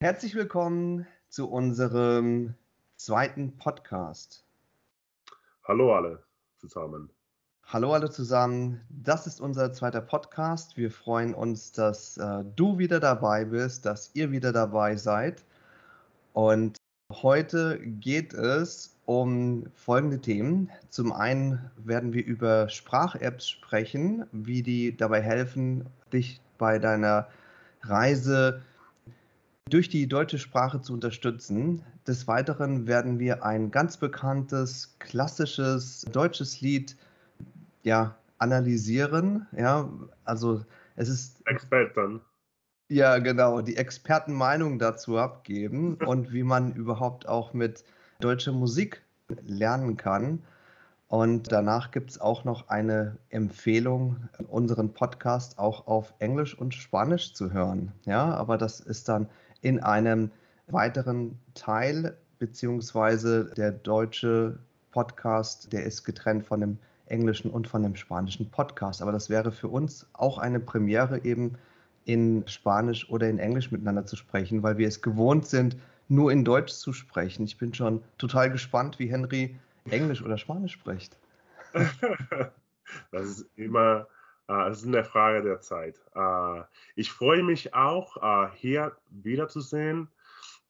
Herzlich willkommen zu unserem zweiten Podcast. Hallo alle zusammen. Hallo alle zusammen. Das ist unser zweiter Podcast. Wir freuen uns, dass äh, du wieder dabei bist, dass ihr wieder dabei seid. Und heute geht es um folgende Themen. Zum einen werden wir über Sprach-Apps sprechen, wie die dabei helfen, dich bei deiner Reise durch die deutsche Sprache zu unterstützen. Des Weiteren werden wir ein ganz bekanntes, klassisches deutsches Lied ja, analysieren. Ja, also es ist. Experten. Ja, genau, die Expertenmeinung dazu abgeben und wie man überhaupt auch mit deutscher Musik lernen kann. Und danach gibt es auch noch eine Empfehlung, unseren Podcast auch auf Englisch und Spanisch zu hören. Ja, aber das ist dann in einem weiteren Teil, beziehungsweise der deutsche Podcast, der ist getrennt von dem englischen und von dem spanischen Podcast. Aber das wäre für uns auch eine Premiere, eben in Spanisch oder in Englisch miteinander zu sprechen, weil wir es gewohnt sind, nur in Deutsch zu sprechen. Ich bin schon total gespannt, wie Henry Englisch oder Spanisch spricht. das ist immer äh, das ist eine Frage der Zeit. Äh, ich freue mich auch, äh, hier wiederzusehen.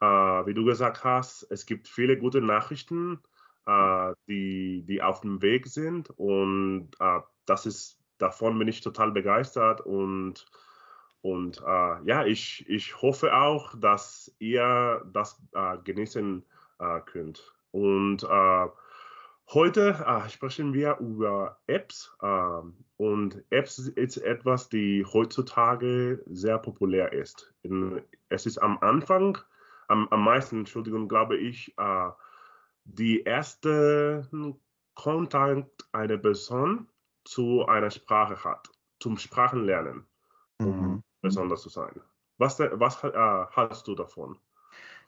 Wie du gesagt hast, es gibt viele gute Nachrichten, die, die auf dem Weg sind und das ist, davon bin ich total begeistert und und ja, ich, ich hoffe auch, dass ihr das genießen könnt. Und Heute äh, sprechen wir über Apps äh, und Apps ist etwas, die heutzutage sehr populär ist. In, es ist am Anfang, am, am meisten, Entschuldigung, glaube ich, äh, die erste Kontakt eine Person zu einer Sprache hat, zum Sprachenlernen, um mhm. besonders zu sein. Was, was äh, hast du davon?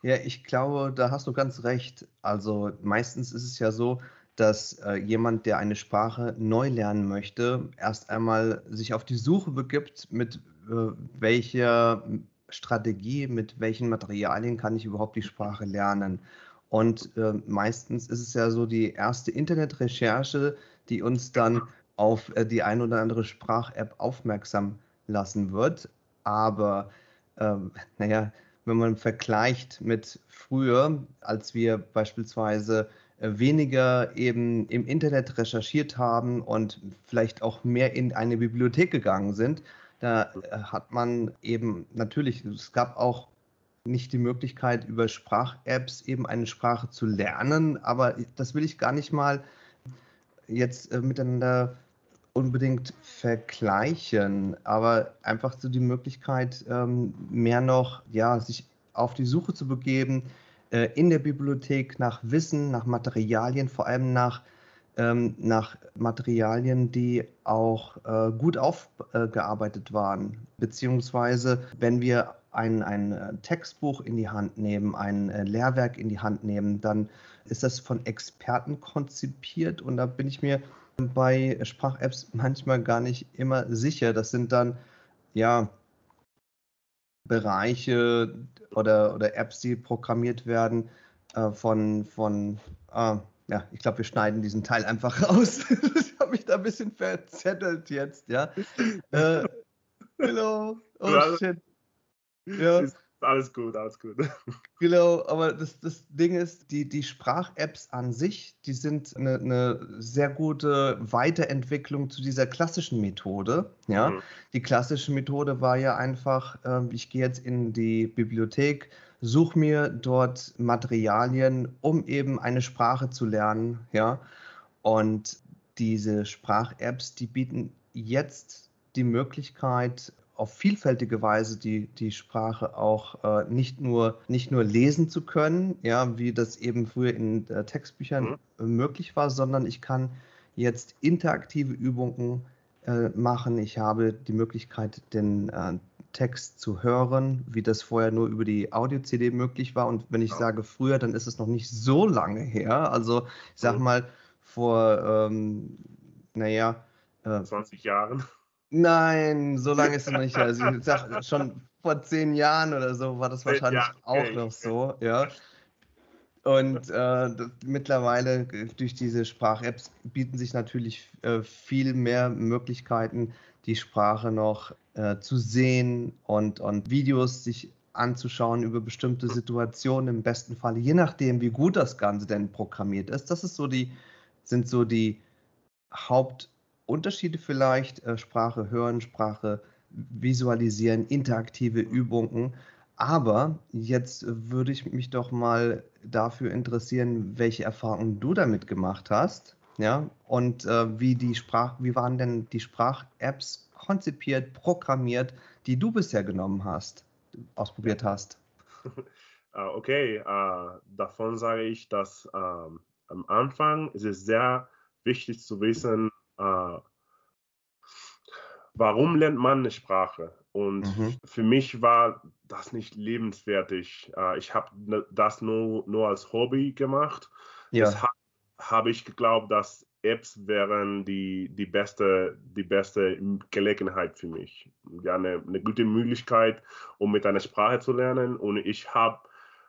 Ja, ich glaube, da hast du ganz recht. Also meistens ist es ja so, dass äh, jemand, der eine Sprache neu lernen möchte, erst einmal sich auf die Suche begibt, mit äh, welcher Strategie, mit welchen Materialien kann ich überhaupt die Sprache lernen. Und äh, meistens ist es ja so die erste Internetrecherche, die uns dann auf äh, die ein oder andere Sprach-App aufmerksam lassen wird. Aber ähm, naja, wenn man vergleicht mit früher, als wir beispielsweise weniger eben im Internet recherchiert haben und vielleicht auch mehr in eine Bibliothek gegangen sind, da hat man eben natürlich, es gab auch nicht die Möglichkeit, über Sprach-Apps eben eine Sprache zu lernen, aber das will ich gar nicht mal jetzt äh, miteinander unbedingt vergleichen, aber einfach so die Möglichkeit, ähm, mehr noch, ja, sich auf die Suche zu begeben, äh, in der Bibliothek nach Wissen, nach Materialien, vor allem nach, ähm, nach Materialien, die auch äh, gut aufgearbeitet waren. Beziehungsweise, wenn wir ein, ein äh, Textbuch in die Hand nehmen, ein äh, Lehrwerk in die Hand nehmen, dann ist das von Experten konzipiert und da bin ich mir bei Sprach-Apps manchmal gar nicht immer sicher. Das sind dann, ja, Bereiche oder, oder Apps, die programmiert werden äh, von, von äh, ja, ich glaube, wir schneiden diesen Teil einfach raus. ich habe mich da ein bisschen verzettelt jetzt, ja. Äh, hello, oh shit. Ja. Alles gut, alles gut. Genau, aber das, das Ding ist, die, die Sprach-Apps an sich, die sind eine, eine, sehr gute Weiterentwicklung zu dieser klassischen Methode. Ja? Mhm. Die klassische Methode war ja einfach, äh, ich gehe jetzt in die Bibliothek, suche mir dort Materialien, um eben eine Sprache zu lernen. Ja? Und diese Sprach-Apps, die bieten jetzt die Möglichkeit, auf vielfältige Weise die, die Sprache auch äh, nicht, nur, nicht nur lesen zu können, ja, wie das eben früher in äh, Textbüchern mhm. möglich war, sondern ich kann jetzt interaktive Übungen äh, machen. Ich habe die Möglichkeit, den äh, Text zu hören, wie das vorher nur über die Audio-CD möglich war. Und wenn ich ja. sage früher, dann ist es noch nicht so lange her. Also ich sag mhm. mal vor, ähm, naja, 20 äh, Jahren. Nein, so lange ist es noch nicht. Also ich sag schon vor zehn Jahren oder so war das wahrscheinlich ja, okay. auch noch so, ja. Und äh, mittlerweile durch diese Sprach-Apps bieten sich natürlich äh, viel mehr Möglichkeiten, die Sprache noch äh, zu sehen und, und Videos sich anzuschauen über bestimmte Situationen im besten Fall, je nachdem, wie gut das Ganze denn programmiert ist. Das ist so die, sind so die Hauptunterschiede vielleicht. Äh, Sprache hören, Sprache visualisieren, interaktive Übungen. Aber jetzt würde ich mich doch mal dafür interessieren, welche Erfahrungen du damit gemacht hast. Ja, und äh, wie die Sprach, wie waren denn die Sprach-Apps konzipiert, programmiert, die du bisher genommen hast, ausprobiert hast? Ah, okay, uh, davon sage ich, dass uh, am Anfang ist es sehr wichtig zu wissen, uh, warum lernt man eine Sprache? Und mhm. für mich war das nicht lebenswertig. ich habe das nur, nur als Hobby gemacht. Ja. Deshalb habe ich geglaubt, dass Apps wären die, die, beste, die beste Gelegenheit für mich. Ja, eine, eine gute Möglichkeit, um mit einer Sprache zu lernen. Und ich habe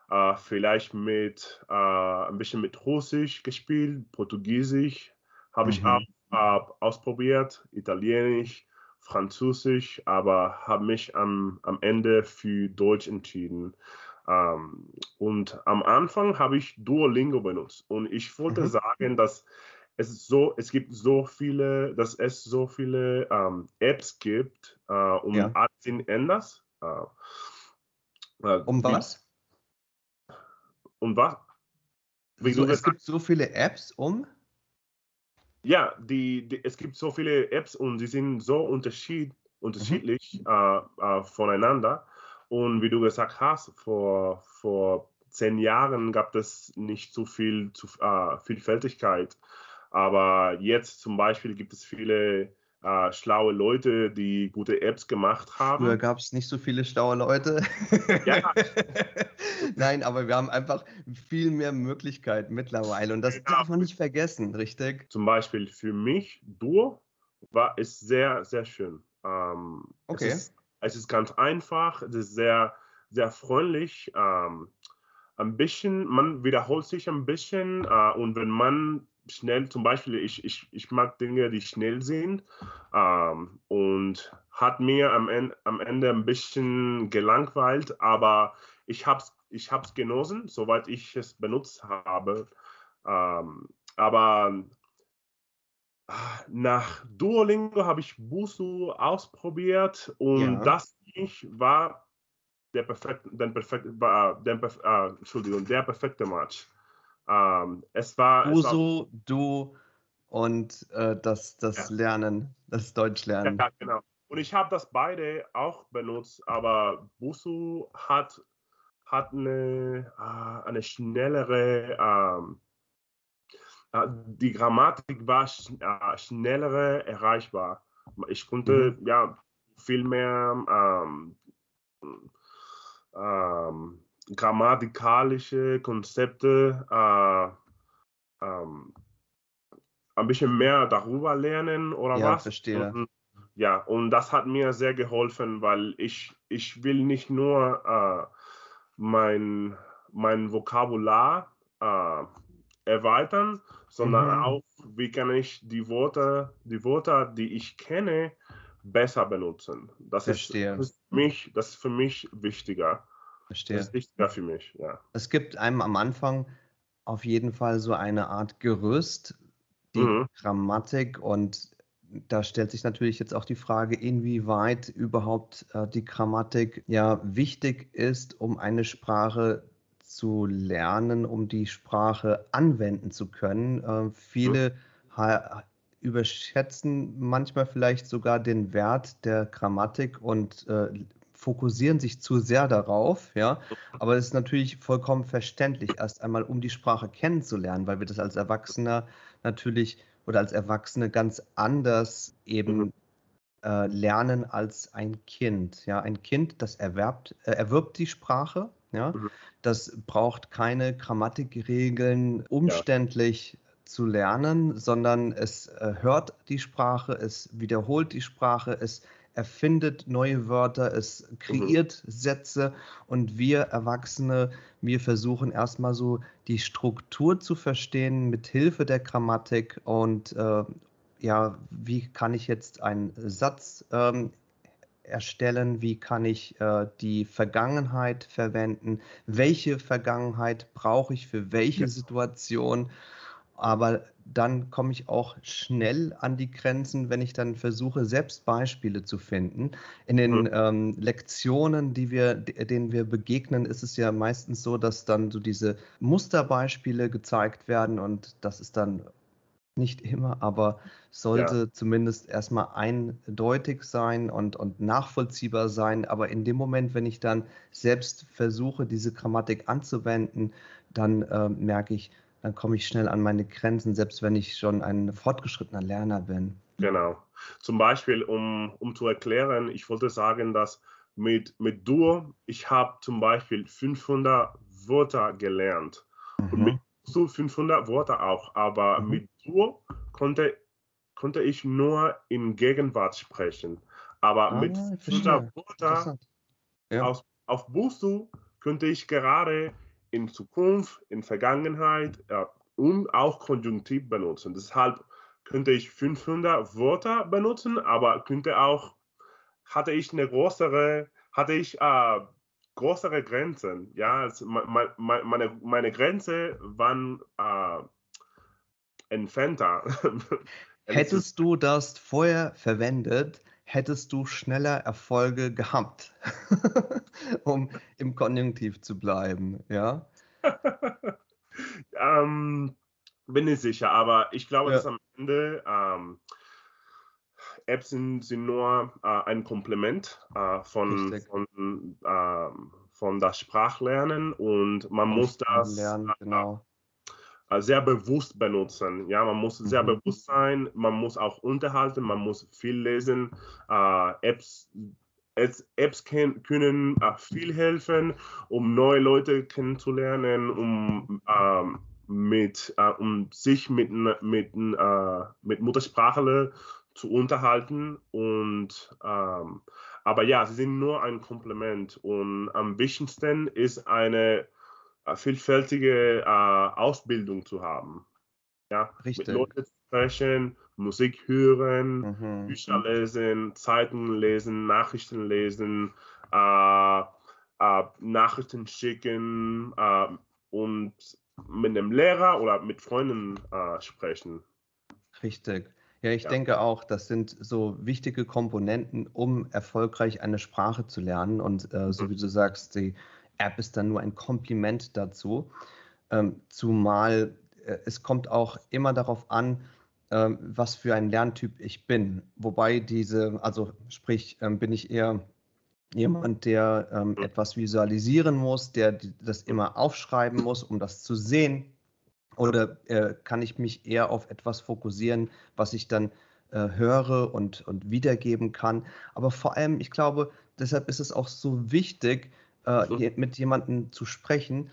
äh, vielleicht mit äh, ein bisschen mit Russisch gespielt, Portugiesisch habe mhm. ich auch äh, ausprobiert, Italienisch, Französisch, aber habe mich am, am Ende für Deutsch entschieden. Ähm, und am Anfang habe ich Duolingo benutzt und ich wollte mhm. sagen, dass es so, es gibt so viele, dass es so viele ähm, Apps gibt, äh, um ja. alles in anders. Äh, äh, um was? Um was? Wie so, es gibt so viele Apps um? Ja, die, die, es gibt so viele Apps und sie sind so unterschied, unterschiedlich mhm. äh, äh, voneinander. Und wie du gesagt hast, vor, vor zehn Jahren gab es nicht so viel zu, äh, Vielfältigkeit. Aber jetzt zum Beispiel gibt es viele äh, schlaue Leute, die gute Apps gemacht haben. Früher gab es nicht so viele schlaue Leute. Ja. Nein, aber wir haben einfach viel mehr Möglichkeiten mittlerweile und das genau. darf man nicht vergessen, richtig? Zum Beispiel für mich, Duo war ist sehr, sehr schön. Ähm, okay. Es ist, es ist ganz einfach, es ist sehr, sehr freundlich. Ähm, ein bisschen, man wiederholt sich ein bisschen äh, und wenn man schnell, zum Beispiel, ich, ich, ich mag Dinge, die schnell sind ähm, und hat mir am Ende, am Ende ein bisschen gelangweilt, aber ich habe es ich hab's genossen, soweit ich es benutzt habe. Ähm, aber nach Duolingo habe ich Busu ausprobiert und ja. das war der perfekte, der perfekte, der, äh, Entschuldigung, der perfekte Match. Ähm, es war Busu, du und äh, das, das ja. Lernen, das Deutschlernen. Ja, genau. Und ich habe das beide auch benutzt, aber Busu hat, hat eine, äh, eine schnellere ähm, äh, die Grammatik war äh, schneller erreichbar. Ich konnte mhm. ja viel mehr ähm, ähm, grammatikalische Konzepte äh, ähm, ein bisschen mehr darüber lernen oder ja, was. Verstehe. Und, ja, und das hat mir sehr geholfen, weil ich, ich will nicht nur äh, mein, mein Vokabular äh, erweitern, sondern mhm. auch, wie kann ich die Wörter, die Wörter, die ich kenne, besser benutzen. Das ist, das ist, für mich, das ist für mich wichtiger. Verstehe. Das ist wichtiger für mich, ja. Es gibt einem am Anfang auf jeden Fall so eine Art Gerüst, die mhm. Grammatik und da stellt sich natürlich jetzt auch die Frage, inwieweit überhaupt äh, die Grammatik ja wichtig ist, um eine Sprache zu lernen, um die Sprache anwenden zu können. Äh, viele ja. überschätzen manchmal vielleicht sogar den Wert der Grammatik und äh, fokussieren sich zu sehr darauf, ja. Aber es ist natürlich vollkommen verständlich, erst einmal um die Sprache kennenzulernen, weil wir das als Erwachsener natürlich oder als Erwachsene ganz anders eben mhm. äh, lernen als ein Kind. Ja, ein Kind, das erwerbt, äh, erwirbt die Sprache, ja, mhm. das braucht keine Grammatikregeln umständlich ja. zu lernen, sondern es äh, hört die Sprache, es wiederholt die Sprache, es erfindet neue Wörter, es Mhm. kreiert Sätze und wir Erwachsene, wir versuchen erstmal so die Struktur zu verstehen mit Hilfe der Grammatik und äh, ja, wie kann ich jetzt einen Satz ähm, erstellen, wie kann ich äh, die Vergangenheit verwenden, welche Vergangenheit brauche ich für welche Ja. Situation. Aber dann komme ich auch schnell an die Grenzen, wenn ich dann versuche, selbst Beispiele zu finden. In den Mhm. ähm, Lektionen, die wir, de- denen wir begegnen, ist es ja meistens so, dass dann so diese Musterbeispiele gezeigt werden und das ist dann nicht immer, aber sollte zumindest erstmal eindeutig sein und, und nachvollziehbar sein. Aber in dem Moment, wenn ich dann selbst versuche, diese Grammatik anzuwenden, dann äh, merke ich, dann komme ich schnell an meine Grenzen, selbst wenn ich schon ein fortgeschrittener Lerner bin. Genau. Zum Beispiel, um, um zu erklären, ich wollte sagen, dass mit, mit Duo, ich habe zum Beispiel 500 Wörter gelernt. Und mit Mhm. so 500 Wörter auch, aber Mhm. mit Duo konnte, konnte ich nur in Gegenwart sprechen. Aber mit Ah, ich 500 verstehe. Wörter. Ja. aus, auf Busu könnte ich gerade in Zukunft, in Vergangenheit äh, und auch Konjunktiv benutzen. Deshalb könnte ich 500 Wörter benutzen, aber könnte auch, hatte ich eine größere, hatte ich äh, größere Grenzen. Ja, also me- me- me- meine, meine Grenze waren äh, entfernter. Hättest du das vorher verwendet, hättest du schneller Erfolge gehabt, um im Konjunktiv zu bleiben, ja? ähm, bin nicht sicher, aber ich glaube, Ja. dass am Ende ähm, Apps sind, sind nur äh, ein Komplement äh, von, von, ähm, von das Sprachlernen und man muss das Sprachenlernen, äh, genau. Äh, sehr bewusst benutzen. Ja, man muss sehr Mhm. bewusst sein, man muss auch unterhalten, man muss viel lesen. Äh, Apps, Apps, Apps können, können äh, viel helfen, um neue Leute kennenzulernen, um, ähm, mit, äh, um sich mit, mit, äh, mit Muttersprachler zu unterhalten. Und, ähm, aber ja, sie sind nur ein Komplement. Und am wichtigsten ist eine vielfältige äh, Ausbildung zu haben. Ja, mit Richtig. Leuten sprechen, Musik hören, Mhm. Bücher lesen, Zeitungen lesen, Nachrichten lesen, äh, äh, Nachrichten schicken äh, und mit einem Lehrer oder mit Freunden äh, sprechen. Richtig. Ja, ich Ja. denke auch, das sind so wichtige Komponenten, um erfolgreich eine Sprache zu lernen. Und äh, so Mhm. wie du sagst, die App ist dann nur ein Kompliment dazu. Ähm, zumal äh, es kommt auch immer darauf an, ähm, was für ein Lerntyp ich bin. Wobei diese, also sprich, ähm, bin ich eher jemand, der ähm, Mhm. etwas visualisieren muss, der das immer aufschreiben muss, um das zu sehen. Oder äh, kann ich mich eher auf etwas fokussieren, was ich dann äh, höre und, und wiedergeben kann? Aber vor allem, ich glaube, deshalb ist es auch so wichtig, äh, je- mit jemandem zu sprechen,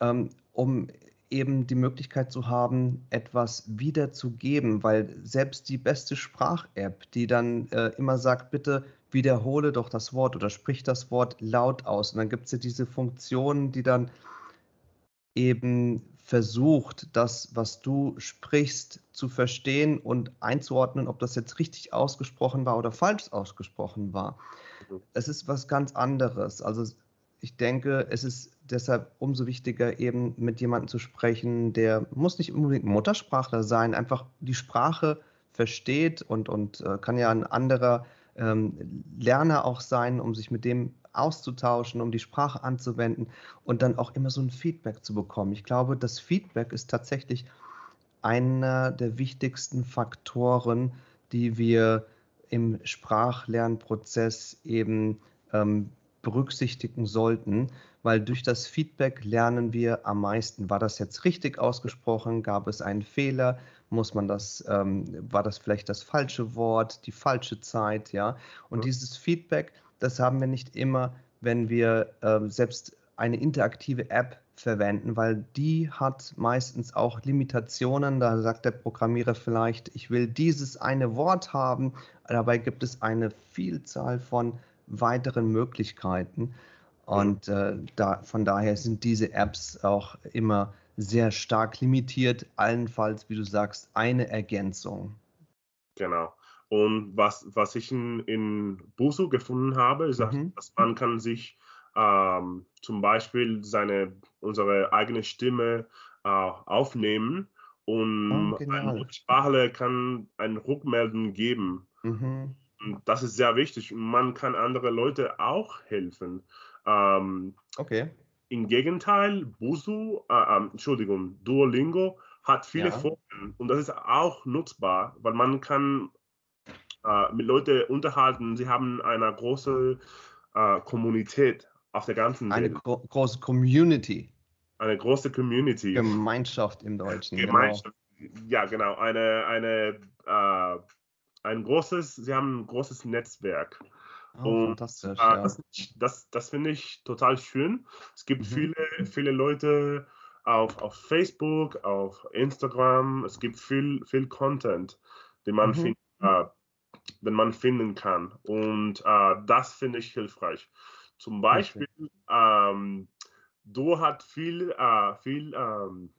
ähm, um eben die Möglichkeit zu haben, etwas wiederzugeben, weil selbst die beste Sprach-App, die dann äh, immer sagt, bitte wiederhole doch das Wort oder sprich das Wort laut aus. Und dann gibt es ja diese Funktion, die dann eben versucht, das, was du sprichst, zu verstehen und einzuordnen, ob das jetzt richtig ausgesprochen war oder falsch ausgesprochen war. Mhm. Es ist was ganz anderes. Also ich denke, es ist deshalb umso wichtiger, eben mit jemandem zu sprechen, der muss nicht unbedingt Muttersprachler sein, einfach die Sprache versteht und, und äh, kann ja ein anderer ähm, Lerner auch sein, um sich mit dem auszutauschen, um die Sprache anzuwenden und dann auch immer so ein Feedback zu bekommen. Ich glaube, das Feedback ist tatsächlich einer der wichtigsten Faktoren, die wir im Sprachlernprozess eben ähm, berücksichtigen sollten, weil durch das Feedback lernen wir am meisten. War das jetzt richtig ausgesprochen? Gab es einen Fehler? Muss man das, ähm, war das vielleicht das falsche Wort, die falsche Zeit, ja? Und Ja. dieses Feedback, das haben wir nicht immer, wenn wir ähm, selbst eine interaktive App verwenden, weil die hat meistens auch Limitationen. Da sagt der Programmierer vielleicht, ich will dieses eine Wort haben. Dabei gibt es eine Vielzahl von weiteren Möglichkeiten. Und äh, da, von daher sind diese Apps auch immer sehr stark limitiert, allenfalls, wie du sagst, eine Ergänzung. Genau. Und was, was ich in, in Busu gefunden habe, ist, mhm. dass man kann sich ähm, zum Beispiel seine, unsere eigene Stimme äh, aufnehmen und oh, ein Sprachler kann ein Rückmelden geben. Mhm. Das ist sehr wichtig. Man kann andere Leute auch helfen. Ähm, okay. Im Gegenteil, Busu, äh, äh, Entschuldigung, Duolingo hat viele ja. Vorteile und das ist auch nutzbar, weil man kann äh, mit Leuten unterhalten. Sie haben eine große äh, Kommunität auf der ganzen Welt. Eine gro große Community. Eine große Community. Gemeinschaft im Deutschen. Gemeinschaft. Genau. Ja, genau. Eine, eine, äh, ein großes, sie haben ein großes Netzwerk. Oh, und fantastisch. Äh, ja. Das, das, das finde ich total schön. Es gibt mhm. viele, viele Leute auf, auf Facebook, auf Instagram. Es gibt viel, viel Content, den man, mhm. find, äh, den man finden kann. Und äh, das finde ich hilfreich. Zum Beispiel, okay. ähm, du hast viel, äh, viel ähm,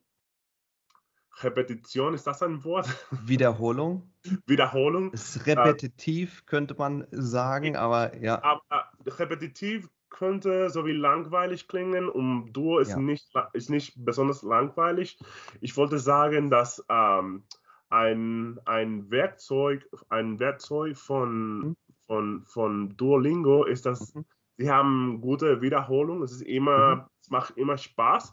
Repetition, ist das ein Wort? Wiederholung. Wiederholung. Ist repetitiv, äh, könnte man sagen, aber ja. Aber, äh, repetitiv könnte so wie langweilig klingen und Duo ist, ja. nicht, ist nicht besonders langweilig. Ich wollte sagen, dass ähm, ein, ein Werkzeug, ein Werkzeug von, mhm. von, von Duolingo ist das mhm sie haben gute Wiederholung, es ist immer, mhm. es macht immer Spaß.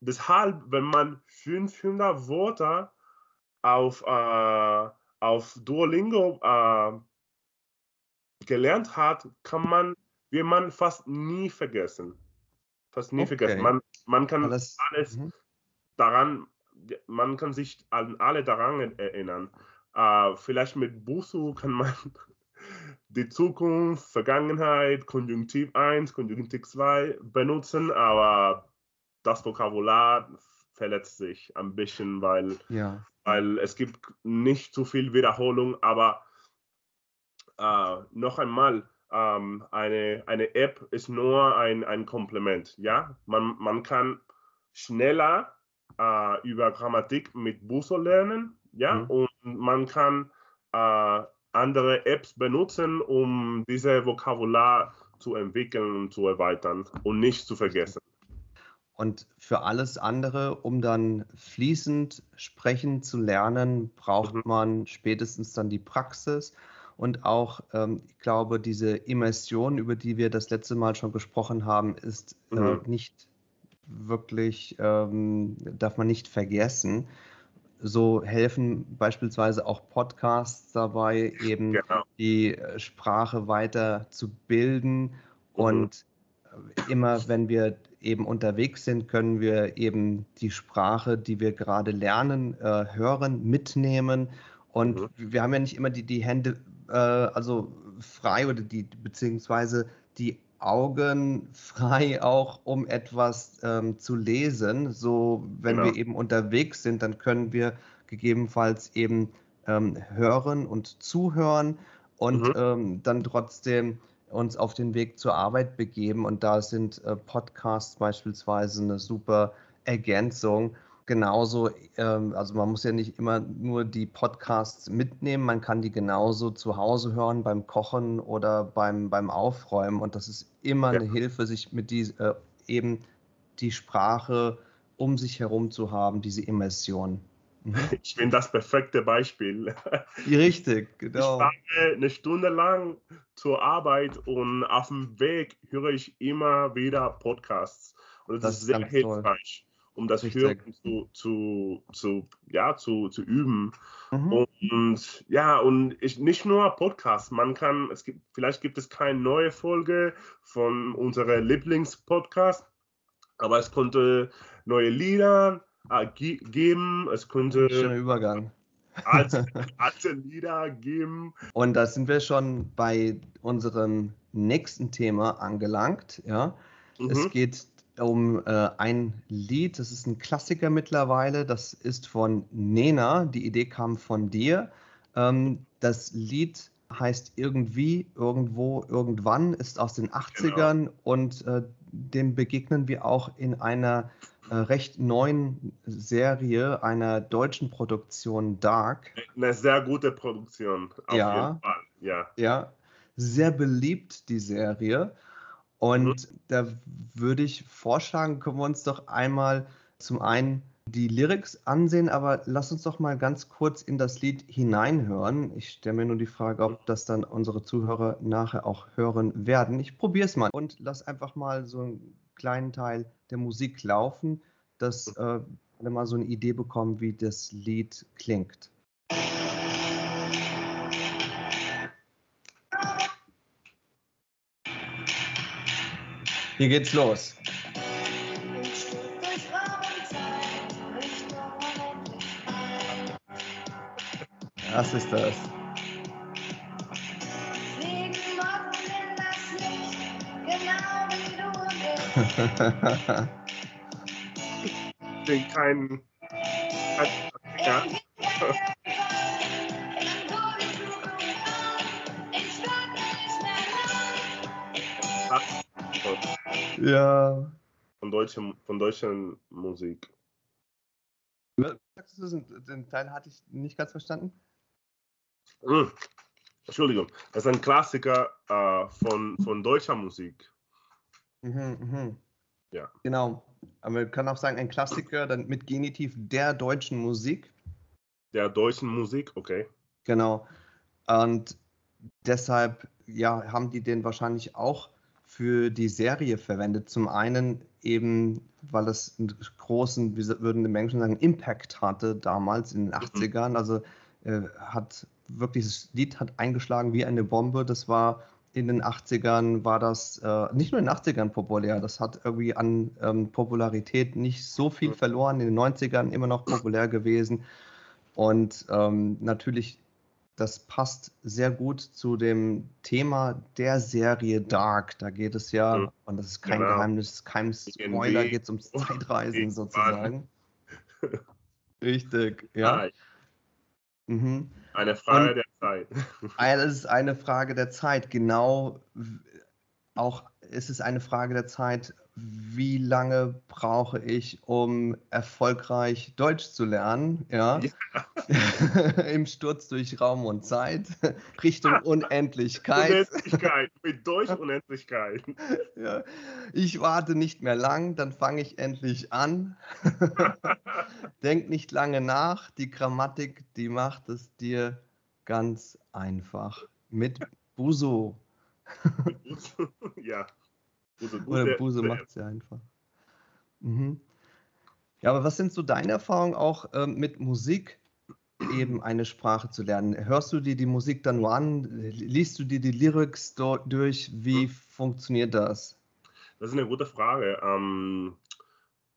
Deshalb, wenn man 500 Worte auf, äh, auf Duolingo äh, gelernt hat, kann man, wie man fast nie vergessen. Fast nie okay. vergessen. Man, man kann alles, alles mhm. daran, man kann sich an alle daran erinnern. Äh, vielleicht mit Busu kann man die Zukunft, Vergangenheit, Konjunktiv 1, Konjunktiv 2 benutzen, aber das Vokabular verletzt sich ein bisschen, weil, ja. weil es gibt nicht zu viel Wiederholung, aber äh, noch einmal, ähm, eine, eine App ist nur ein, ein Komplement. Ja? Man, man kann schneller äh, über Grammatik mit Buso lernen ja? Mhm. und man kann äh, andere Apps benutzen, um diese Vokabular zu entwickeln und zu erweitern und nicht zu vergessen. Und für alles andere, um dann fließend sprechen zu lernen, braucht mhm. man spätestens dann die Praxis und auch, ähm, ich glaube, diese Immersion, über die wir das letzte Mal schon gesprochen haben, ist äh, mhm. nicht wirklich, ähm, darf man nicht vergessen so helfen beispielsweise auch Podcasts dabei, eben genau. die äh, Sprache weiter zu bilden. Mhm. Und äh, immer wenn wir eben unterwegs sind, können wir eben die Sprache, die wir gerade lernen, äh, hören, mitnehmen. Und mhm. wir haben ja nicht immer die, die Hände äh, also frei oder die beziehungsweise die Augen frei auch, um etwas ähm, zu lesen. So, wenn genau. wir eben unterwegs sind, dann können wir gegebenenfalls eben ähm, hören und zuhören und mhm. ähm, dann trotzdem uns auf den Weg zur Arbeit begeben. Und da sind äh, Podcasts beispielsweise eine super Ergänzung genauso, ähm, also man muss ja nicht immer nur die Podcasts mitnehmen, man kann die genauso zu Hause hören, beim Kochen oder beim, beim Aufräumen. Und das ist immer ja. eine Hilfe, sich mit die, äh, eben die Sprache um sich herum zu haben, diese Immersion. Ich bin das perfekte Beispiel. Richtig, genau. Ich fahre eine Stunde lang zur Arbeit und auf dem Weg höre ich immer wieder Podcasts. Und das, das ist sehr hilfreich. Toll um das Richtig. Hören zu, zu, zu, ja, zu, zu üben. Mhm. Und ja, und ich, nicht nur Podcasts, man kann, es gibt, vielleicht gibt es keine neue Folge von unserer Lieblingspodcast, aber es konnte neue Lieder geben, es könnte. Schöner Übergang. Alte, Lieder geben. Und da sind wir schon bei unserem nächsten Thema angelangt. Ja? Mhm. Es geht um äh, ein Lied, das ist ein Klassiker mittlerweile, das ist von Nena, die Idee kam von dir. Ähm, das Lied heißt irgendwie, irgendwo, irgendwann, ist aus den 80ern genau. und äh, dem begegnen wir auch in einer recht neuen Serie einer deutschen Produktion Dark. Eine sehr gute Produktion. ja, ja. Ja, sehr beliebt die Serie. Und mhm. da würde ich vorschlagen, können wir uns doch einmal zum einen die Lyrics ansehen, aber lass uns doch mal ganz kurz in das Lied hineinhören. Ich stelle mir nur die Frage, ob das dann unsere Zuhörer nachher auch hören werden. Ich probiere es mal und lass einfach mal so einen kleinen Teil der Musik laufen, dass äh, alle mal so eine Idee bekommen, wie das Lied klingt. Hier geht's los. Was ist das? Ich bin kein. Ja. ja. Von deutscher, von deutscher Musik. Den Teil hatte ich nicht ganz verstanden. Hm. Entschuldigung, das ist ein Klassiker äh, von, von deutscher Musik. Mhm, mh. Ja. Genau. Aber wir können auch sagen, ein Klassiker dann mit Genitiv der deutschen Musik. Der deutschen Musik, okay. Genau. Und deshalb ja, haben die den wahrscheinlich auch für die Serie verwendet. Zum einen eben, weil es einen großen, wie würden die Menschen sagen, Impact hatte damals in den 80ern. Mhm. Also äh, hat wirklich, das Lied hat eingeschlagen wie eine Bombe. Das war in den 80ern, war das äh, nicht nur in den 80ern populär, das hat irgendwie an ähm, Popularität nicht so viel verloren. In den 90ern immer noch populär gewesen. Und ähm, natürlich, das passt sehr gut zu dem Thema der Serie Dark. Da geht es ja, mhm. und das ist kein genau. Geheimnis, kein Spoiler, geht es ums Zeitreisen sozusagen. Richtig, ja. Ah, Mhm. Eine Frage Und der Zeit. Es ist eine Frage der Zeit, genau. Auch ist es eine Frage der Zeit, wie lange brauche ich, um erfolgreich Deutsch zu lernen? Ja. ja. Im Sturz durch Raum und Zeit, Richtung Unendlichkeit. Unendlichkeit, mit Deutsch Unendlichkeit. Ja. Ich warte nicht mehr lang, dann fange ich endlich an. Denk nicht lange nach, die Grammatik, die macht es dir ganz einfach. Mit Buso. ja. Buse, Buse, Oder Buse macht es ja einfach. Mhm. Ja, aber was sind so deine Erfahrungen auch ähm, mit Musik, eben eine Sprache zu lernen? Hörst du dir die Musik dann nur an? Liest du dir die Lyrics durch? Wie hm. funktioniert das? Das ist eine gute Frage. Ähm,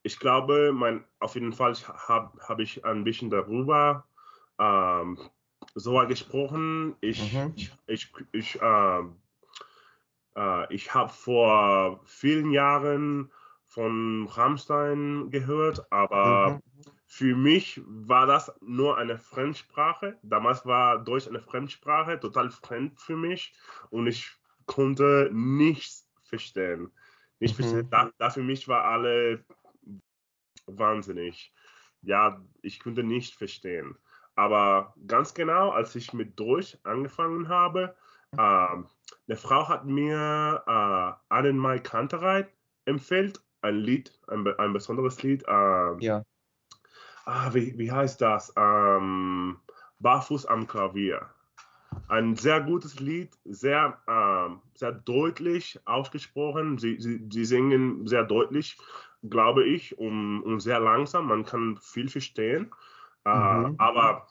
ich glaube, mein, auf jeden Fall habe hab ich ein bisschen darüber ähm, so gesprochen. Ich, mhm. ich, ich, ich äh, äh, ich habe vor vielen Jahren von Rammstein gehört, aber mhm. Für mich war das nur eine Fremdsprache. Damals war Deutsch eine Fremdsprache, total fremd für mich und ich konnte nichts verstehen. Nicht mhm. verstehen. Da, da für mich war alle wahnsinnig. Ja, ich konnte nicht verstehen. Aber ganz genau, als ich mit Deutsch angefangen habe, ähm, eine Frau hat mir äh, Annenmai Kantereit empfiehlt, ein Lied, ein, ein besonderes Lied. Ähm, ja. Ah, wie, wie heißt das? Ähm, Barfuß am Klavier. Ein sehr gutes Lied, sehr, ähm, sehr deutlich ausgesprochen. Sie, sie, sie singen sehr deutlich, glaube ich, und, und sehr langsam. Man kann viel verstehen. Äh, mhm. Aber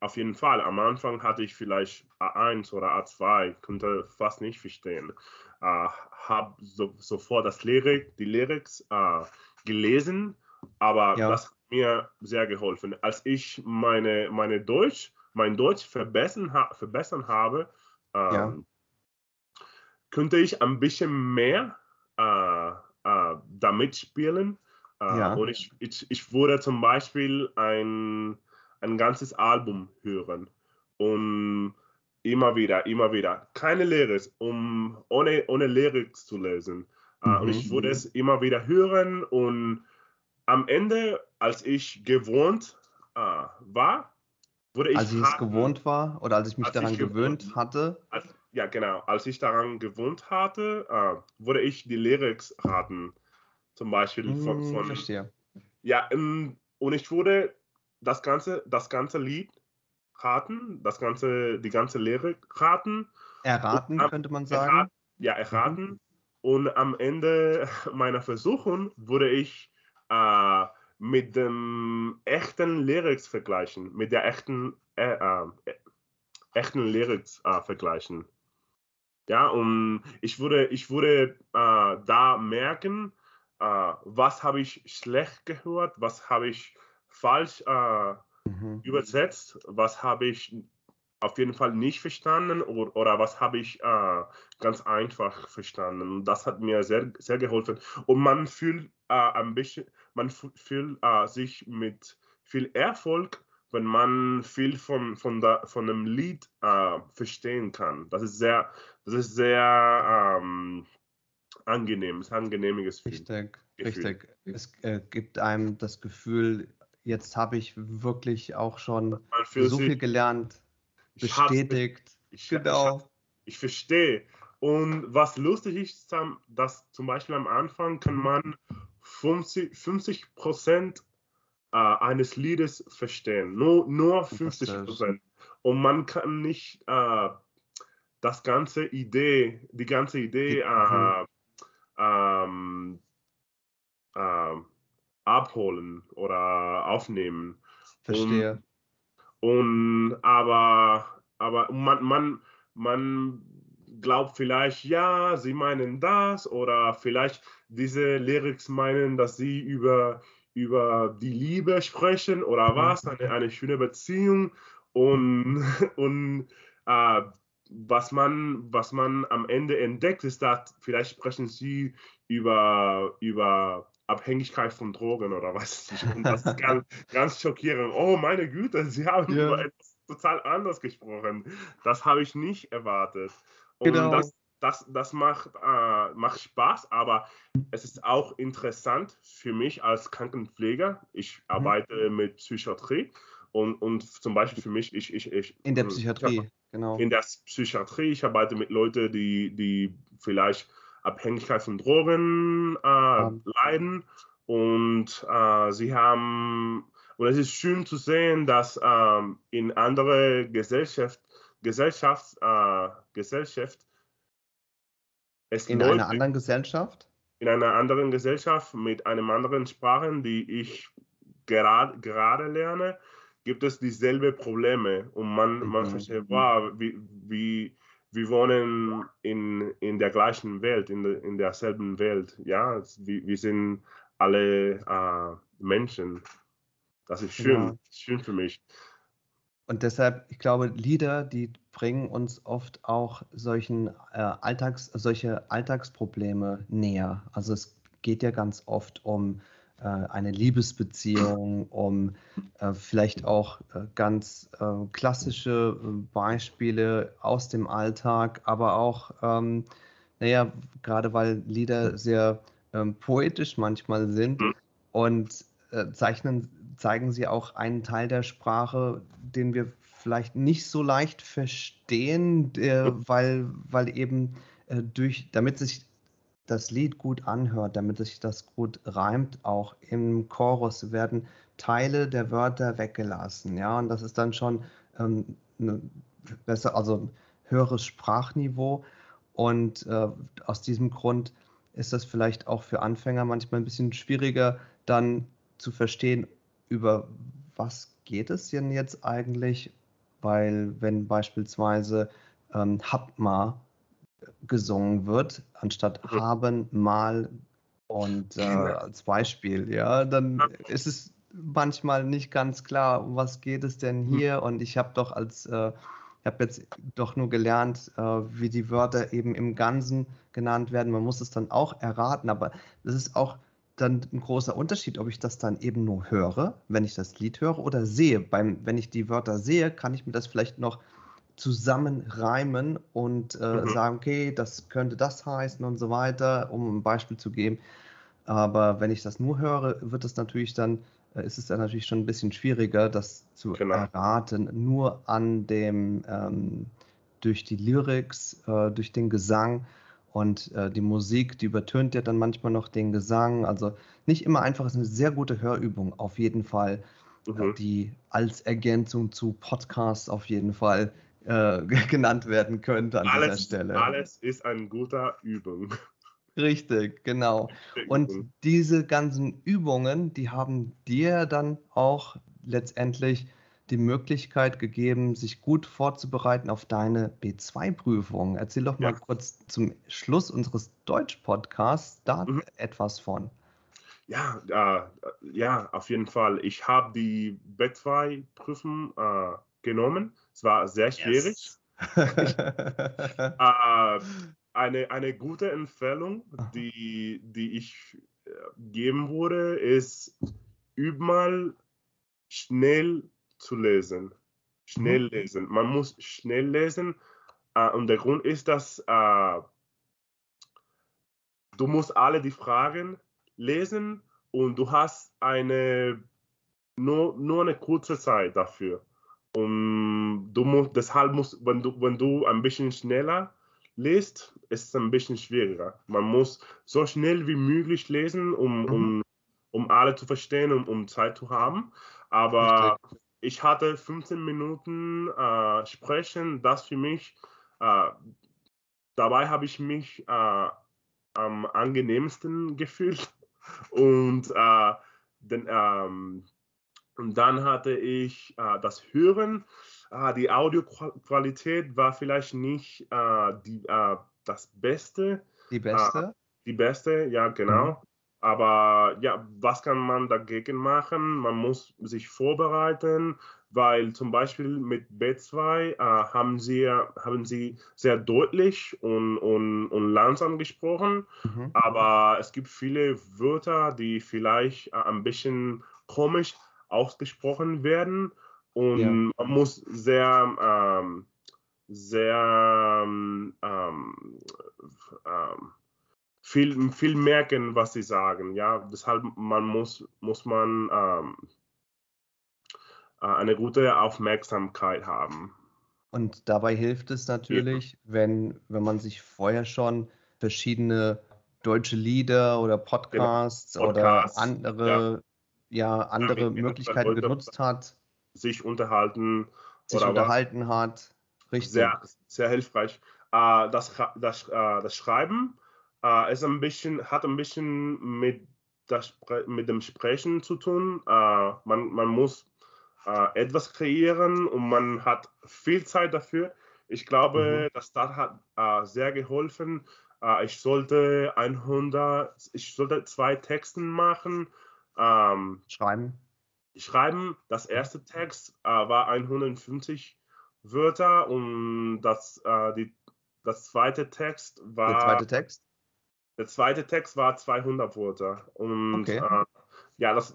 auf jeden Fall. Am Anfang hatte ich vielleicht A1 oder A2, konnte fast nicht verstehen. Äh, habe so, sofort das Lyrik, die Lyrics äh, gelesen, aber ja. das mir sehr geholfen. Als ich meine, meine Deutsch, mein Deutsch verbessern, verbessern habe, ähm, ja. könnte ich ein bisschen mehr äh, äh, damit spielen. Äh, ja. Und ich, ich, ich würde zum Beispiel ein, ein ganzes Album hören und immer wieder, immer wieder. Keine Lyrics, um ohne, ohne Lyrics zu lesen. Mhm. Und ich würde es immer wieder hören und am Ende, als ich gewohnt äh, war, wurde ich. Als ich es gewohnt war oder als ich mich als daran ich gewöhnt gewohnt, hatte? Als, ja, genau. Als ich daran gewohnt hatte, äh, wurde ich die Lyrics raten. Zum Beispiel von. Hm, von verstehe. Ja, ähm, und ich wurde das ganze, das ganze Lied raten, das ganze, die ganze Lyrik raten. Erraten, und, könnte man sagen. Errat, ja, erraten. Mhm. Und am Ende meiner Versuchung wurde ich äh, mit dem echten Lyrics vergleichen, mit der echten, äh, äh, echten Lyrics äh, vergleichen. Ja, und ich würde, ich würde äh, da merken, was habe ich schlecht gehört, was habe ich falsch mhm. übersetzt, was habe ich auf jeden Fall nicht verstanden oder, oder was habe ich äh, ganz einfach verstanden. Und das hat mir sehr, sehr geholfen. Und man fühlt äh, ein bisschen, man fühlt äh, sich mit viel Erfolg, wenn man viel von, von, der, von dem Lied äh, verstehen kann. Das ist sehr, das ist sehr ähm, angenehm, es ist ein angenehmes Gefühl. Richtig, richtig. Es äh, gibt einem das Gefühl, jetzt habe ich wirklich auch schon so viel gelernt, bestätigt. Ich, genau. Ich, ich verstehe. Und was lustig ist, dass zum Beispiel am Anfang kann man 50, 50 Prozent äh, eines Liedes verstehen. Nur, nur 50 Prozent. Und man kann nicht äh, das ganze Idee, die ganze Idee äh, ähm, äh, abholen oder aufnehmen. Verstehe. Und, und aber, aber man, man, man glaubt vielleicht, ja, sie meinen das oder vielleicht diese Lyrics meinen, dass sie über, über die Liebe sprechen oder was, eine, eine schöne Beziehung und, und äh, was man, was man am Ende entdeckt, ist, dass vielleicht sprechen sie über, über Abhängigkeit von Drogen oder was. Und das ist ganz, ganz schockierend. Oh, meine Güte, sie haben ja. über etwas total anders gesprochen. Das habe ich nicht erwartet. Und genau. das, das, das macht, äh, macht Spaß, aber es ist auch interessant für mich als Krankenpfleger. Ich mhm. arbeite mit Psychiatrie und, und zum Beispiel für mich, ich. ich, ich in der Psychiatrie, ich, genau. In der Psychiatrie, ich arbeite mit Leuten, die, die vielleicht Abhängigkeit von Drogen äh, ja. leiden und äh, sie haben, und es ist schön zu sehen, dass ähm, in andere Gesellschaft, Gesellschaft, äh, Gesellschaft es in einer anderen Gesellschaft? In einer anderen Gesellschaft mit einem anderen Sprachen, die ich gerade, gerade lerne, gibt es dieselbe Probleme und man, mhm. man versteht, wow, wie, wie, wir wohnen in, in der gleichen Welt, in, de, in derselben Welt. Ja, wir, wir sind alle äh, Menschen. Das ist schön, ja. schön für mich. Und deshalb, ich glaube, Lieder, die bringen uns oft auch solchen äh, Alltags, solche Alltagsprobleme näher. Also es geht ja ganz oft um äh, eine Liebesbeziehung, um äh, vielleicht auch äh, ganz klassische Beispiele aus dem Alltag, aber auch, ähm, naja, gerade weil Lieder sehr ähm, poetisch manchmal sind mhm. und zeichnen, zeigen sie auch einen Teil der Sprache, den wir vielleicht nicht so leicht verstehen, weil, weil eben durch, damit sich das Lied gut anhört, damit sich das gut reimt, auch im Chorus werden Teile der Wörter weggelassen. Ja, und das ist dann schon ähm, eine besser, also höheres Sprachniveau. Und äh, aus diesem Grund ist das vielleicht auch für Anfänger manchmal ein bisschen schwieriger, dann zu verstehen, über was geht es denn jetzt eigentlich, weil wenn beispielsweise ähm, Habma gesungen wird, anstatt mhm. haben, mal und äh, als Beispiel, ja, dann ist es manchmal nicht ganz klar, um was geht es denn mhm. hier? Und ich habe doch als äh, Ich habe jetzt doch nur gelernt, äh, wie die Wörter eben im Ganzen genannt werden. Man muss es dann auch erraten, aber das ist auch dann ein großer Unterschied, ob ich das dann eben nur höre, wenn ich das Lied höre, oder sehe. Beim, wenn ich die Wörter sehe, kann ich mir das vielleicht noch zusammenreimen und äh, mhm. sagen, okay, das könnte das heißen und so weiter, um ein Beispiel zu geben. Aber wenn ich das nur höre, wird es natürlich dann, äh, ist es dann natürlich schon ein bisschen schwieriger, das zu genau. erraten, nur an dem, ähm, durch die Lyrics, äh, durch den Gesang und äh, die Musik, die übertönt ja dann manchmal noch den Gesang. Also nicht immer einfach, es ist eine sehr gute Hörübung, auf jeden Fall, äh, mhm. die als Ergänzung zu Podcasts auf jeden Fall äh, genannt werden könnte an alles, dieser Stelle. Alles ist eine gute Übung. Richtig, genau. Und diese ganzen Übungen, die haben dir dann auch letztendlich die Möglichkeit gegeben, sich gut vorzubereiten auf deine B2-Prüfung. Erzähl doch mal ja. kurz zum Schluss unseres Deutsch-Podcasts da mhm. etwas von. Ja, äh, ja, auf jeden Fall. Ich habe die B2-Prüfung äh, genommen. Es war sehr schwierig. Yes. äh, eine, eine gute Empfehlung, die, die ich äh, geben würde, ist, üb mal schnell zu lesen. Schnell mhm. lesen. Man muss schnell lesen. Äh, und der Grund ist, dass äh, du musst alle die Fragen lesen und du hast eine nur, nur eine kurze Zeit dafür. Und du musst, deshalb musst, wenn du, wenn du ein bisschen schneller liest, ist es ein bisschen schwieriger. Man muss so schnell wie möglich lesen, um, mhm. um, um alle zu verstehen und um Zeit zu haben. Aber Richtig ich hatte 15 Minuten äh, Sprechen, das für mich, äh, dabei habe ich mich äh, am angenehmsten gefühlt. Und, äh, den, ähm, und dann hatte ich äh, das Hören. Äh, die Audioqualität war vielleicht nicht die, das Beste. Die beste? die beste, ja, genau. Aber ja, was kann man dagegen machen? Man muss sich vorbereiten, weil zum Beispiel mit B2 äh, haben, sie, haben sie sehr deutlich und, und, und langsam gesprochen. Mhm. Aber es gibt viele Wörter, die vielleicht äh, ein bisschen komisch ausgesprochen werden. Und ja. man muss sehr, ähm, sehr ähm, ähm, ähm viel, viel merken, was sie sagen. Ja, deshalb man muss, muss man ähm, äh, eine gute Aufmerksamkeit haben. Und dabei hilft es natürlich, ja. wenn, wenn man sich vorher schon verschiedene deutsche Lieder oder Podcasts, genau. Podcasts oder andere, ja. ja andere ja, Möglichkeiten genutzt hat. Sich unterhalten. Sich unterhalten was. hat. Richtig. Sehr, sehr hilfreich. Äh, das, das, äh, das Schreiben äh, ist ein bisschen, hat ein bisschen mit, das, mit dem Sprechen zu tun. Äh, man, man muss äh, etwas kreieren und man hat viel Zeit dafür. Ich glaube, mhm. das hat äh, sehr geholfen. Äh, ich sollte 100, ich sollte zwei Texten machen. Ähm, schreiben. Schreiben. Das erste Text äh, war 150 Wörter und das, die, das zweite Text war. Der zweite Text? Der zweite Text war 200 Wörter. Und okay. äh, ja, das,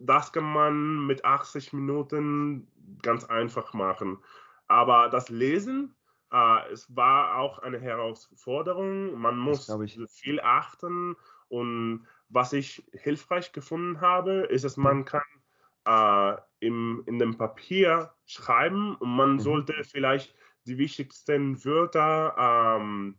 das kann man mit 80 Minuten ganz einfach machen. Aber das Lesen, äh, es war auch eine Herausforderung. Man muss viel achten. Und was ich hilfreich gefunden habe, ist, dass man kann äh, im, in dem Papier schreiben und man mhm. sollte vielleicht die wichtigsten Wörter ähm,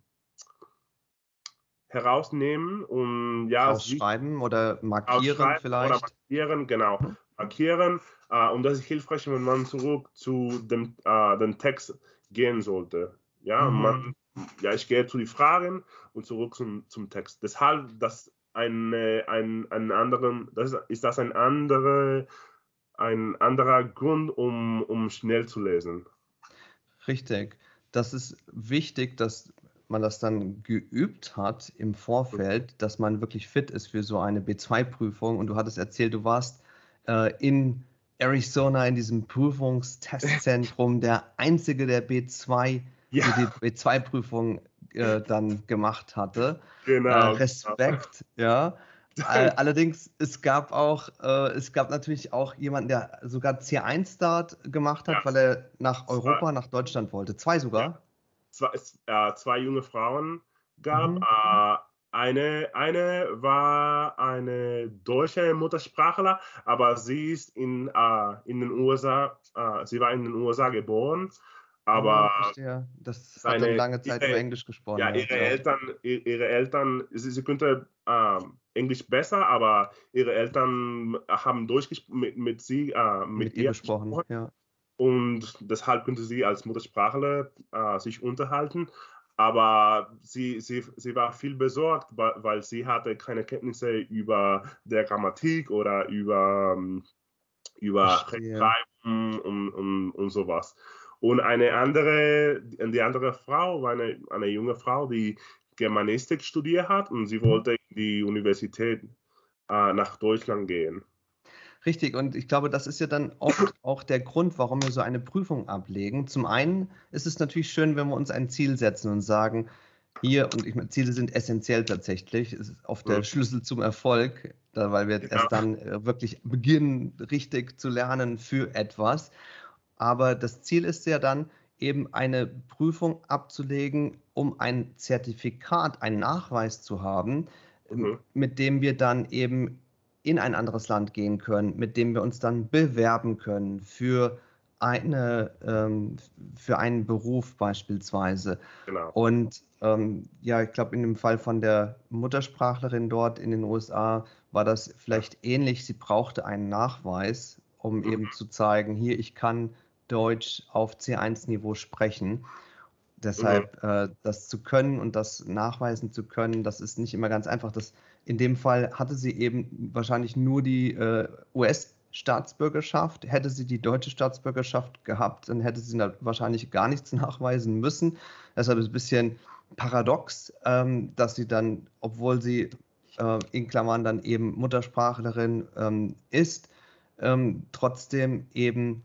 herausnehmen und ja. Ausschreiben oder markieren vielleicht. Oder markieren, genau. Markieren. Äh, und das ist hilfreich, wenn man zurück zu dem, äh, dem Text gehen sollte. Ja, mhm. man, ja, ich gehe zu den Fragen und zurück zum, zum Text. Deshalb, das eine, ein, ein anderen, das ist, ist das ein anderer, ein anderer Grund, um, um schnell zu lesen. Richtig. Das ist wichtig, dass man das dann geübt hat im Vorfeld, dass man wirklich fit ist für so eine B2-Prüfung. Und du hattest erzählt, du warst äh, in Arizona in diesem Prüfungstestzentrum der einzige, der B2, ja. die B2-Prüfung äh, dann gemacht hatte. Genau. Äh, Respekt, ja. Allerdings, es gab auch, äh, es gab natürlich auch jemanden, der sogar C1-Start gemacht hat, ja. weil er nach Europa, nach Deutschland wollte. Zwei sogar. Zwei, äh, zwei junge Frauen gab. Mhm. Äh, eine, eine war eine deutsche Muttersprachler, aber sie ist in, äh, in den USA, äh, sie war in den USA geboren aber ja, das hat dann lange Zeit ihre, nur Englisch gesprochen. Ja, ihre ja. Eltern, ihre Eltern, sie, sie könnte ähm, Englisch besser, aber ihre Eltern haben durchgesprochen mit, mit sie, äh, mit, mit, ihr gesprochen. gesprochen. Ja. Und deshalb könnte sie als Muttersprachler äh, sich unterhalten. Aber sie, sie, sie war viel besorgt, weil sie hatte keine Kenntnisse über der Grammatik oder über, ähm, über Rechtschreibung und, und, und sowas. Und eine andere, die andere Frau war eine, eine junge Frau, die Germanistik studiert hat und sie wollte in die Universität äh, nach Deutschland gehen. Richtig, und ich glaube, das ist ja dann oft auch der Grund, warum wir so eine Prüfung ablegen. Zum einen ist es natürlich schön, wenn wir uns ein Ziel setzen und sagen, hier, und ich meine, Ziele sind essentiell tatsächlich, ist oft der Schlüssel zum Erfolg, weil wir ja. erst dann äh, wirklich beginnen, richtig zu lernen für etwas. Aber das Ziel ist ja dann, eben eine Prüfung abzulegen, um ein Zertifikat, einen Nachweis zu haben, ähm, mhm. mit dem wir dann eben in ein anderes Land gehen können, mit dem wir uns dann bewerben können für eine ähm, für einen Beruf beispielsweise. Genau. Und ähm, ja, ich glaube, in dem Fall von der Muttersprachlerin dort in den USA war das vielleicht ähnlich. Sie brauchte einen Nachweis, um mhm. eben zu zeigen, hier, ich kann Deutsch auf C1-Niveau sprechen. Deshalb mhm. äh, das zu können und das nachweisen zu können, das ist nicht immer ganz einfach. Das, in dem Fall hatte sie eben wahrscheinlich nur die äh, US-Staatsbürgerschaft. Hätte sie die deutsche Staatsbürgerschaft gehabt, dann hätte sie wahrscheinlich gar nichts nachweisen müssen. Deshalb ist es ein bisschen paradox, ähm, dass sie dann, obwohl sie äh, in Klammern dann eben Muttersprachlerin ähm, ist, ähm, trotzdem eben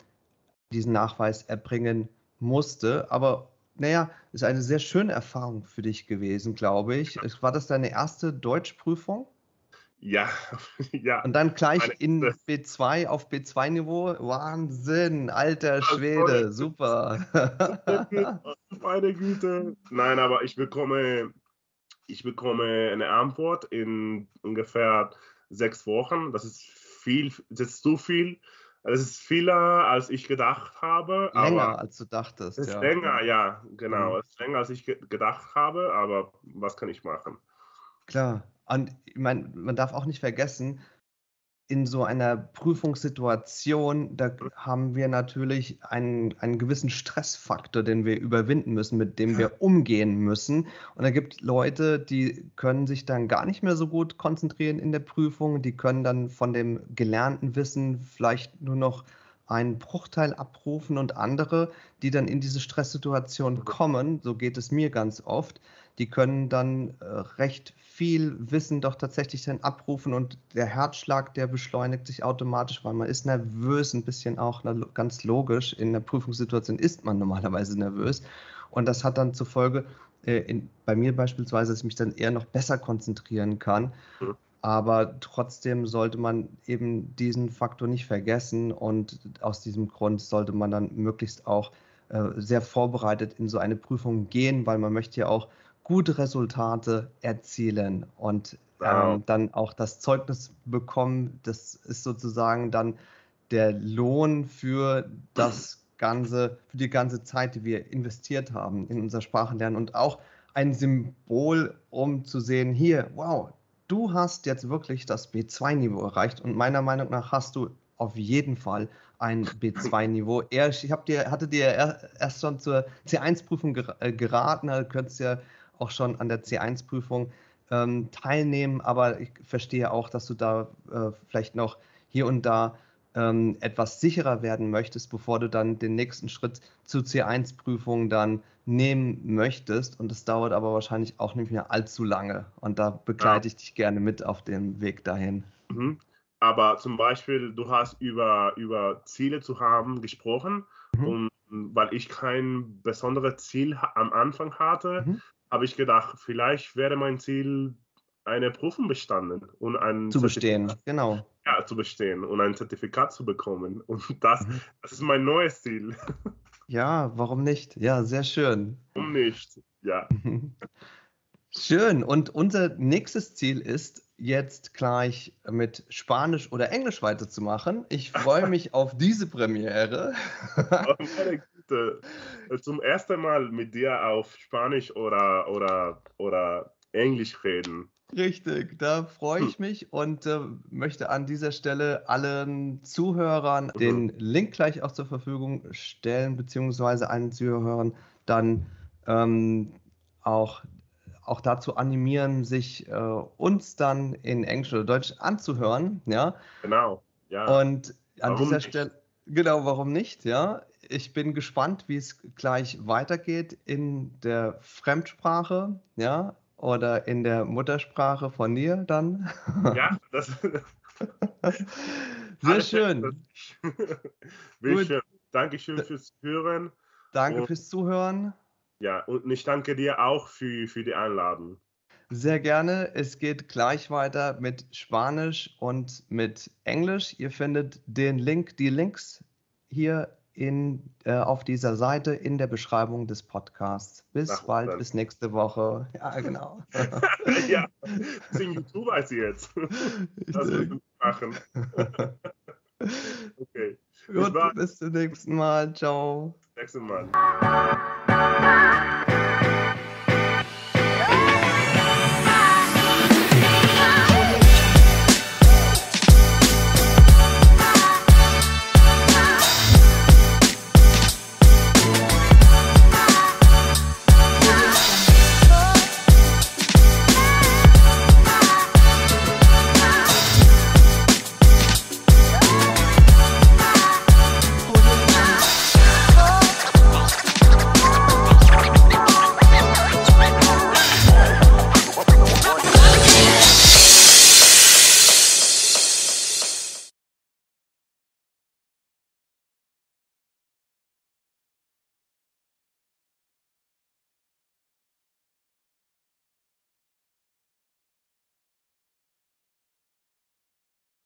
diesen Nachweis erbringen musste. Aber naja, ist eine sehr schöne Erfahrung für dich gewesen, glaube ich. War das deine erste Deutschprüfung? Ja, ja. Und dann gleich in B2 auf B2-Niveau. Wahnsinn, alter Schwede, super. Meine Güte. Nein, aber ich bekomme, ich bekomme eine Antwort in ungefähr sechs Wochen. Das ist viel, das ist zu viel. Es ist vieler, als ich gedacht habe. Länger, als du dachtest. Es ist ja. länger, ja, genau. Mhm. Es ist länger, als ich gedacht habe, aber was kann ich machen? Klar. Und ich meine, man darf auch nicht vergessen, in so einer Prüfungssituation, da haben wir natürlich einen, einen gewissen Stressfaktor, den wir überwinden müssen, mit dem wir umgehen müssen. Und da gibt Leute, die können sich dann gar nicht mehr so gut konzentrieren in der Prüfung, die können dann von dem gelernten Wissen vielleicht nur noch einen Bruchteil abrufen und andere, die dann in diese Stresssituation kommen, so geht es mir ganz oft, die können dann äh, recht viel Wissen doch tatsächlich dann abrufen und der Herzschlag, der beschleunigt sich automatisch, weil man ist nervös, ein bisschen auch ganz logisch. In der Prüfungssituation ist man normalerweise nervös und das hat dann zur Folge, äh, in, bei mir beispielsweise, dass ich mich dann eher noch besser konzentrieren kann. Mhm. Aber trotzdem sollte man eben diesen Faktor nicht vergessen und aus diesem Grund sollte man dann möglichst auch äh, sehr vorbereitet in so eine Prüfung gehen, weil man möchte ja auch gute Resultate erzielen und ähm, dann auch das Zeugnis bekommen. Das ist sozusagen dann der Lohn für das ganze, für die ganze Zeit, die wir investiert haben in unser Sprachenlernen und auch ein Symbol, um zu sehen, hier, wow, du hast jetzt wirklich das B2-Niveau erreicht und meiner Meinung nach hast du auf jeden Fall ein B2-Niveau. Ich hab dir, hatte dir erst schon zur C1-Prüfung äh, geraten, du könntest ja auch schon an der C1-Prüfung ähm, teilnehmen, aber ich verstehe auch, dass du da äh, vielleicht noch hier und da ähm, etwas sicherer werden möchtest, bevor du dann den nächsten Schritt zur C1-Prüfung dann nehmen möchtest. Und das dauert aber wahrscheinlich auch nicht mehr allzu lange. Und da begleite ja. ich dich gerne mit auf dem Weg dahin. Mhm. aber zum Beispiel, du hast über, über Ziele zu haben gesprochen mhm. und weil ich kein besonderes Ziel am Anfang hatte, mhm. Habe ich gedacht, vielleicht wäre mein Ziel, eine Prüfung bestanden und ein zu bestehen, genau. Ja, zu bestehen und ein Zertifikat zu bekommen. Und das, mhm. das ist mein neues Ziel. Ja, warum nicht? Ja, sehr schön. Warum nicht? Ja. Schön. Und unser nächstes Ziel ist, jetzt gleich mit Spanisch oder Englisch weiterzumachen. Ich freue mich auf diese Premiere. Güte. Zum ersten Mal mit dir auf Spanisch oder, oder, oder Englisch reden. Richtig, da freue hm. ich mich und äh, möchte an dieser Stelle allen Zuhörern mhm. den Link gleich auch zur Verfügung stellen, beziehungsweise allen Zuhörern dann ähm, auch auch dazu animieren, sich äh, uns dann in Englisch oder Deutsch anzuhören. Ja? Genau. Ja. Und an warum dieser nicht? Stelle, genau, warum nicht? Ja, ich bin gespannt, wie es gleich weitergeht in der Fremdsprache, ja, oder in der Muttersprache von dir dann. Ja, das. Sehr schön. Schön. Dankeschön fürs Hören. Danke fürs Zuhören. Ja, und ich danke dir auch für, für die Einladung. Sehr gerne. Es geht gleich weiter mit Spanisch und mit Englisch. Ihr findet den Link, die Links hier in, äh, auf dieser Seite in der Beschreibung des Podcasts. Bis Ach, bald, dann. bis nächste Woche. Ja, genau. ja, sind YouTuber als jetzt. Das will ich machen. okay. Gut, bis zum nächsten Mal. Ciao. Nächstes Mal.